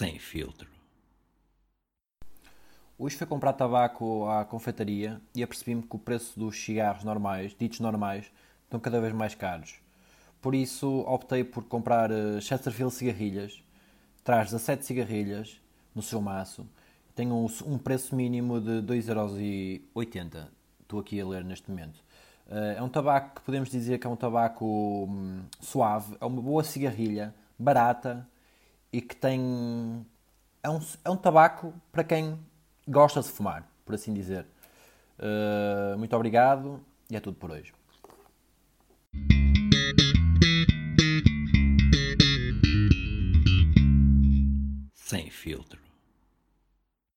sem filtro. Hoje fui comprar tabaco à confeitaria e apercebi-me que o preço dos cigarros normais, ditos normais, estão cada vez mais caros. Por isso optei por comprar eh, Chesterfield cigarrilhas. Traz 17 cigarrilhas no seu maço. Tem um, um preço mínimo de 2,80€. Estou aqui a ler neste momento. Eh, é um tabaco que podemos dizer que é um tabaco hum, suave, é uma boa cigarrilha, barata e que tem. É um, é um tabaco para quem gosta de fumar, por assim dizer. Uh, muito obrigado e é tudo por hoje. Sem filtro.